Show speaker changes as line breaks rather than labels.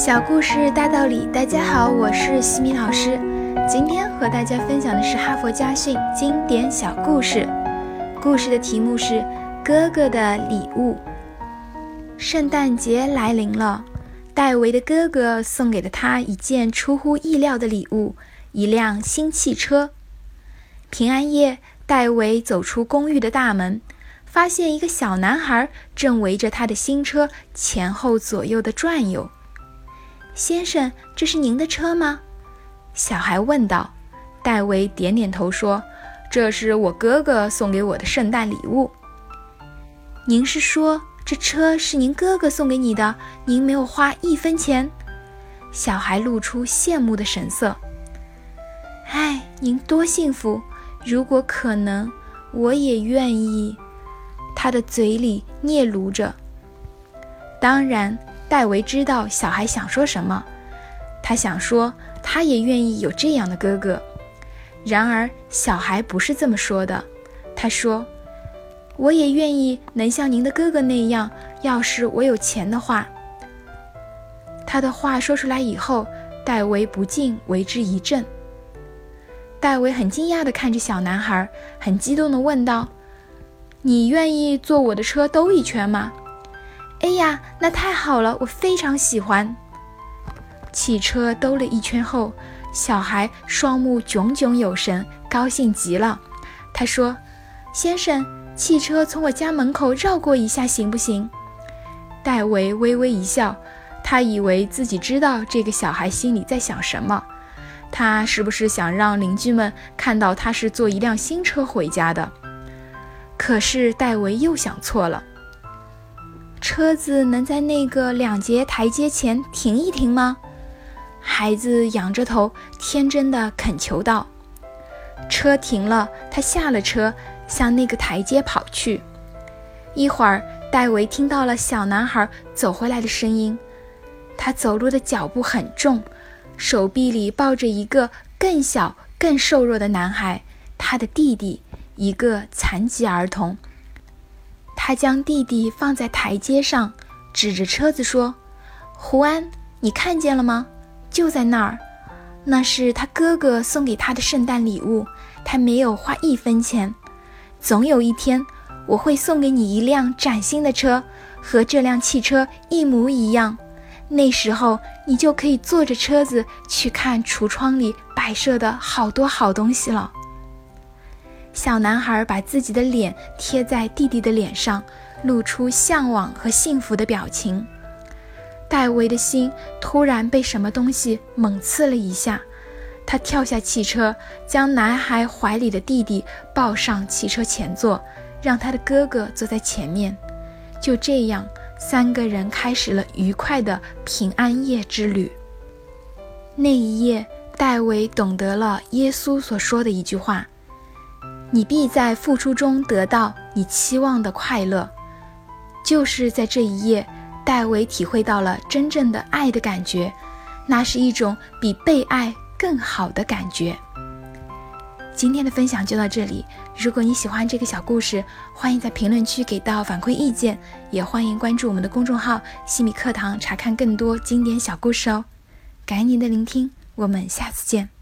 小故事大道理，大家好，我是西米老师。今天和大家分享的是哈佛家训经典小故事。故事的题目是《哥哥的礼物》。圣诞节来临了，戴维的哥哥送给了他一件出乎意料的礼物——一辆新汽车。平安夜，戴维走出公寓的大门，发现一个小男孩正围着他的新车前后左右的转悠。先生，这是您的车吗？小孩问道。戴维点点头说：“这是我哥哥送给我的圣诞礼物。”您是说这车是您哥哥送给你的？您没有花一分钱？小孩露出羡慕的神色。哎，您多幸福！如果可能，我也愿意。他的嘴里嗫嚅着。当然。戴维知道小孩想说什么，他想说他也愿意有这样的哥哥。然而，小孩不是这么说的。他说：“我也愿意能像您的哥哥那样，要是我有钱的话。”他的话说出来以后，戴维不禁为之一振。戴维很惊讶地看着小男孩，很激动地问道：“你愿意坐我的车兜一圈吗？”哎呀，那太好了，我非常喜欢。汽车兜了一圈后，小孩双目炯炯有神，高兴极了。他说：“先生，汽车从我家门口绕过一下行不行？”戴维微微一笑，他以为自己知道这个小孩心里在想什么。他是不是想让邻居们看到他是坐一辆新车回家的？可是戴维又想错了。车子能在那个两节台阶前停一停吗？孩子仰着头，天真的恳求道。车停了，他下了车，向那个台阶跑去。一会儿，戴维听到了小男孩走回来的声音。他走路的脚步很重，手臂里抱着一个更小、更瘦弱的男孩，他的弟弟，一个残疾儿童。他将弟弟放在台阶上，指着车子说：“胡安，你看见了吗？就在那儿，那是他哥哥送给他的圣诞礼物。他没有花一分钱。总有一天，我会送给你一辆崭新的车，和这辆汽车一模一样。那时候，你就可以坐着车子去看橱窗里摆设的好多好东西了。”小男孩把自己的脸贴在弟弟的脸上，露出向往和幸福的表情。戴维的心突然被什么东西猛刺了一下，他跳下汽车，将男孩怀里的弟弟抱上汽车前座，让他的哥哥坐在前面。就这样，三个人开始了愉快的平安夜之旅。那一夜，戴维懂得了耶稣所说的一句话。你必在付出中得到你期望的快乐，就是在这一夜，戴维体会到了真正的爱的感觉，那是一种比被爱更好的感觉。今天的分享就到这里，如果你喜欢这个小故事，欢迎在评论区给到反馈意见，也欢迎关注我们的公众号“西米课堂”查看更多经典小故事哦。感谢您的聆听，我们下次见。